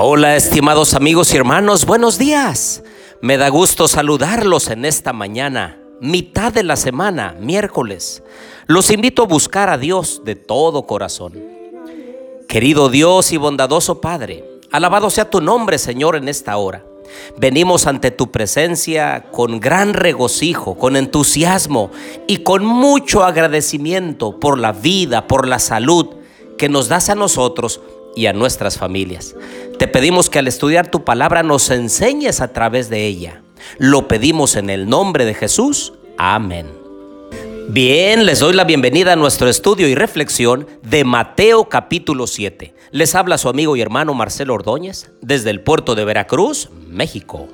Hola, estimados amigos y hermanos, buenos días. Me da gusto saludarlos en esta mañana, mitad de la semana, miércoles. Los invito a buscar a Dios de todo corazón. Querido Dios y bondadoso Padre, alabado sea tu nombre, Señor, en esta hora. Venimos ante tu presencia con gran regocijo, con entusiasmo y con mucho agradecimiento por la vida, por la salud que nos das a nosotros y a nuestras familias. Te pedimos que al estudiar tu palabra nos enseñes a través de ella. Lo pedimos en el nombre de Jesús. Amén. Bien, les doy la bienvenida a nuestro estudio y reflexión de Mateo capítulo 7. Les habla su amigo y hermano Marcelo Ordóñez desde el puerto de Veracruz, México.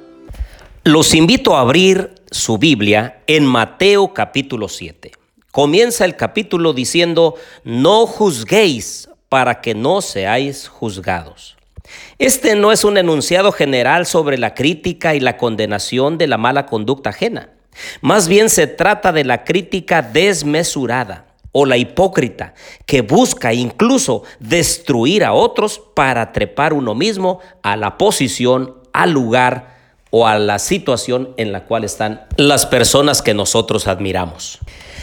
Los invito a abrir su Biblia en Mateo capítulo 7. Comienza el capítulo diciendo, no juzguéis para que no seáis juzgados. Este no es un enunciado general sobre la crítica y la condenación de la mala conducta ajena. Más bien se trata de la crítica desmesurada o la hipócrita que busca incluso destruir a otros para trepar uno mismo a la posición, al lugar o a la situación en la cual están las personas que nosotros admiramos.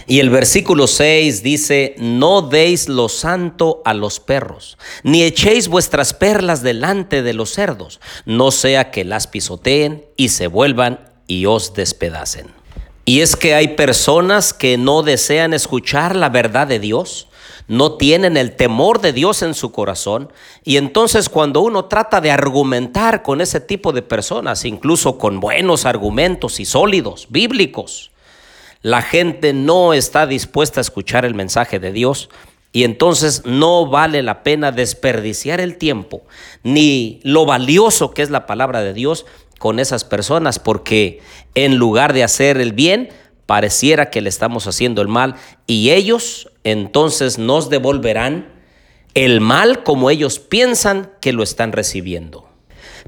Y el versículo 6 dice, no deis lo santo a los perros, ni echéis vuestras perlas delante de los cerdos, no sea que las pisoteen y se vuelvan y os despedacen. Y es que hay personas que no desean escuchar la verdad de Dios, no tienen el temor de Dios en su corazón. Y entonces cuando uno trata de argumentar con ese tipo de personas, incluso con buenos argumentos y sólidos, bíblicos, la gente no está dispuesta a escuchar el mensaje de Dios y entonces no vale la pena desperdiciar el tiempo ni lo valioso que es la palabra de Dios con esas personas porque en lugar de hacer el bien, pareciera que le estamos haciendo el mal y ellos entonces nos devolverán el mal como ellos piensan que lo están recibiendo.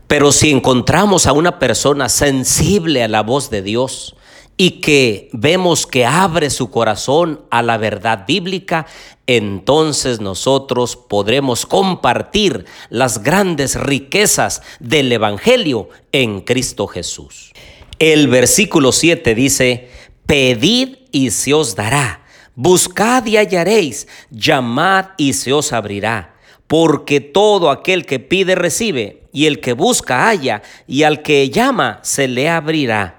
Pero si encontramos a una persona sensible a la voz de Dios, y que vemos que abre su corazón a la verdad bíblica, entonces nosotros podremos compartir las grandes riquezas del Evangelio en Cristo Jesús. El versículo 7 dice, pedid y se os dará, buscad y hallaréis, llamad y se os abrirá, porque todo aquel que pide recibe, y el que busca halla, y al que llama se le abrirá.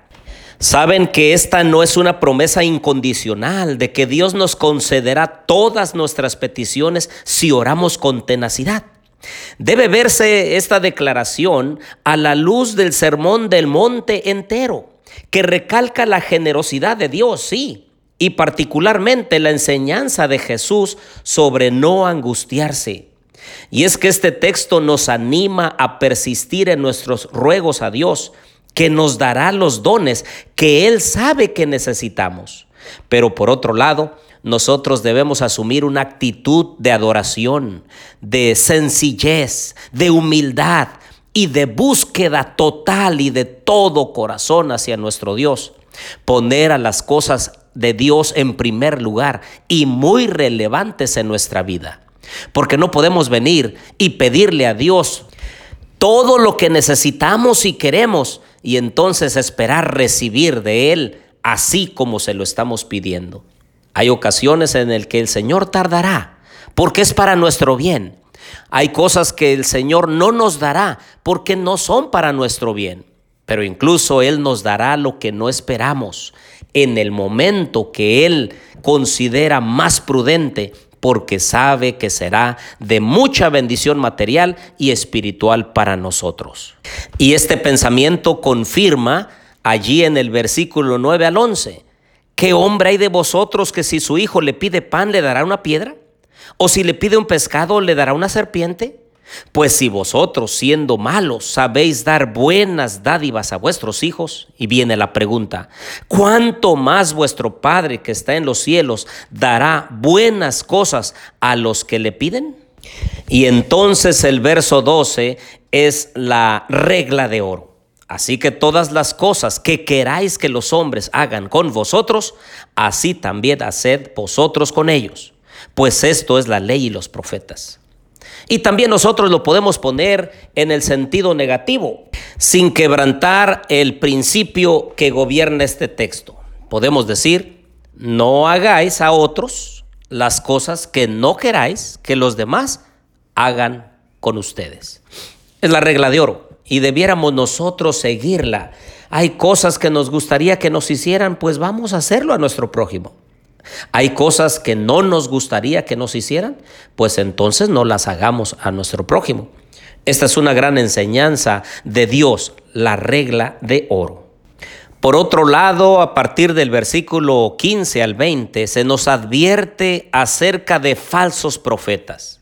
Saben que esta no es una promesa incondicional de que Dios nos concederá todas nuestras peticiones si oramos con tenacidad. Debe verse esta declaración a la luz del sermón del monte entero, que recalca la generosidad de Dios, sí, y particularmente la enseñanza de Jesús sobre no angustiarse. Y es que este texto nos anima a persistir en nuestros ruegos a Dios, que nos dará los dones que Él sabe que necesitamos. Pero por otro lado, nosotros debemos asumir una actitud de adoración, de sencillez, de humildad y de búsqueda total y de todo corazón hacia nuestro Dios. Poner a las cosas de Dios en primer lugar y muy relevantes en nuestra vida. Porque no podemos venir y pedirle a Dios todo lo que necesitamos y queremos y entonces esperar recibir de Él así como se lo estamos pidiendo. Hay ocasiones en el que el Señor tardará porque es para nuestro bien. Hay cosas que el Señor no nos dará porque no son para nuestro bien. Pero incluso Él nos dará lo que no esperamos en el momento que Él considera más prudente porque sabe que será de mucha bendición material y espiritual para nosotros. Y este pensamiento confirma allí en el versículo 9 al 11, ¿qué hombre hay de vosotros que si su hijo le pide pan le dará una piedra? ¿O si le pide un pescado le dará una serpiente? Pues si vosotros, siendo malos, sabéis dar buenas dádivas a vuestros hijos, y viene la pregunta, ¿cuánto más vuestro Padre que está en los cielos dará buenas cosas a los que le piden? Y entonces el verso 12 es la regla de oro. Así que todas las cosas que queráis que los hombres hagan con vosotros, así también haced vosotros con ellos, pues esto es la ley y los profetas. Y también nosotros lo podemos poner en el sentido negativo, sin quebrantar el principio que gobierna este texto. Podemos decir, no hagáis a otros las cosas que no queráis que los demás hagan con ustedes. Es la regla de oro y debiéramos nosotros seguirla. Hay cosas que nos gustaría que nos hicieran, pues vamos a hacerlo a nuestro prójimo. Hay cosas que no nos gustaría que nos hicieran, pues entonces no las hagamos a nuestro prójimo. Esta es una gran enseñanza de Dios, la regla de oro. Por otro lado, a partir del versículo 15 al 20, se nos advierte acerca de falsos profetas.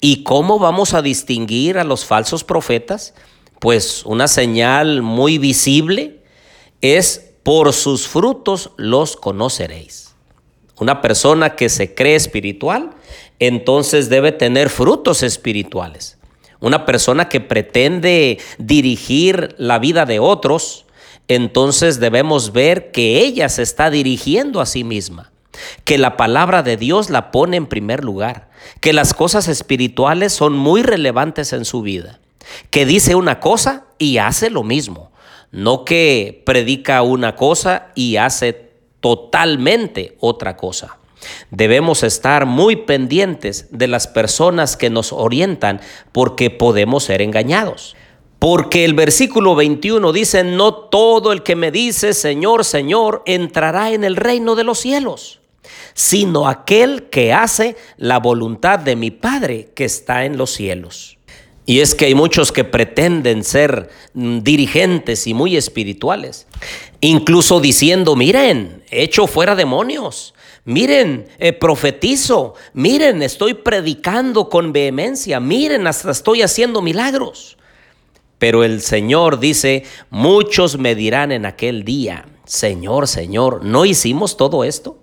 ¿Y cómo vamos a distinguir a los falsos profetas? Pues una señal muy visible es por sus frutos los conoceréis. Una persona que se cree espiritual, entonces debe tener frutos espirituales. Una persona que pretende dirigir la vida de otros, entonces debemos ver que ella se está dirigiendo a sí misma, que la palabra de Dios la pone en primer lugar, que las cosas espirituales son muy relevantes en su vida, que dice una cosa y hace lo mismo, no que predica una cosa y hace totalmente otra cosa. Debemos estar muy pendientes de las personas que nos orientan porque podemos ser engañados. Porque el versículo 21 dice, no todo el que me dice, Señor, Señor, entrará en el reino de los cielos, sino aquel que hace la voluntad de mi Padre que está en los cielos. Y es que hay muchos que pretenden ser mm, dirigentes y muy espirituales, incluso diciendo, miren, echo fuera demonios, miren, eh, profetizo, miren, estoy predicando con vehemencia, miren, hasta estoy haciendo milagros. Pero el Señor dice, muchos me dirán en aquel día, Señor, Señor, ¿no hicimos todo esto?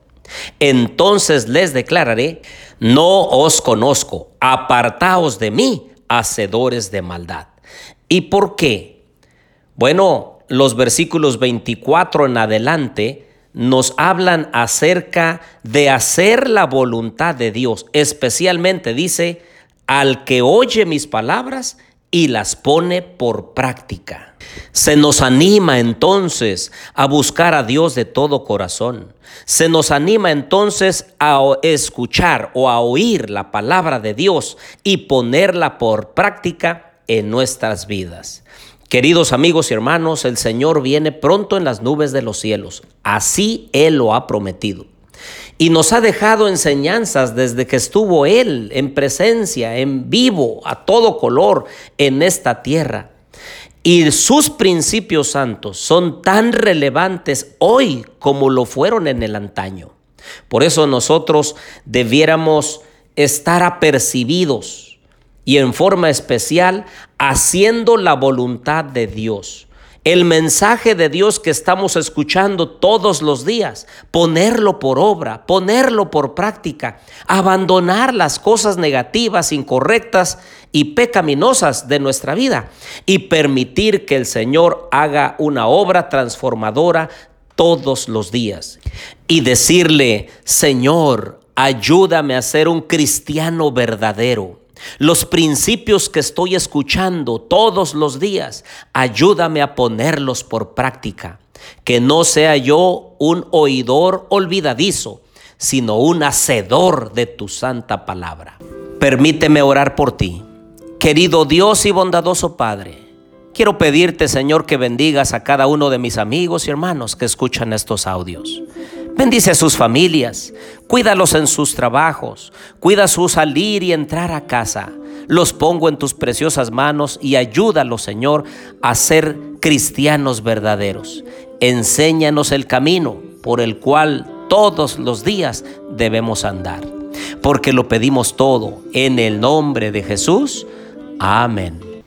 Entonces les declararé, no os conozco, apartaos de mí hacedores de maldad. ¿Y por qué? Bueno, los versículos 24 en adelante nos hablan acerca de hacer la voluntad de Dios. Especialmente dice, al que oye mis palabras y las pone por práctica. Se nos anima entonces a buscar a Dios de todo corazón. Se nos anima entonces a escuchar o a oír la palabra de Dios y ponerla por práctica en nuestras vidas. Queridos amigos y hermanos, el Señor viene pronto en las nubes de los cielos. Así Él lo ha prometido y nos ha dejado enseñanzas desde que estuvo Él en presencia, en vivo, a todo color en esta tierra. Y sus principios santos son tan relevantes hoy como lo fueron en el antaño. Por eso nosotros debiéramos estar apercibidos y en forma especial haciendo la voluntad de Dios el mensaje de Dios que estamos escuchando todos los días, ponerlo por obra, ponerlo por práctica, abandonar las cosas negativas, incorrectas y pecaminosas de nuestra vida y permitir que el Señor haga una obra transformadora todos los días y decirle, Señor, ayúdame a ser un cristiano verdadero los principios que estoy escuchando todos los días, ayúdame a ponerlos por práctica. Que no sea yo un oidor olvidadizo, sino un hacedor de tu santa palabra. Permíteme orar por ti. Querido Dios y bondadoso Padre, quiero pedirte, Señor, que bendigas a cada uno de mis amigos y hermanos que escuchan estos audios. Bendice a sus familias, cuídalos en sus trabajos, cuida su salir y entrar a casa. Los pongo en tus preciosas manos y ayúdalos, Señor, a ser cristianos verdaderos. Enséñanos el camino por el cual todos los días debemos andar. Porque lo pedimos todo en el nombre de Jesús. Amén.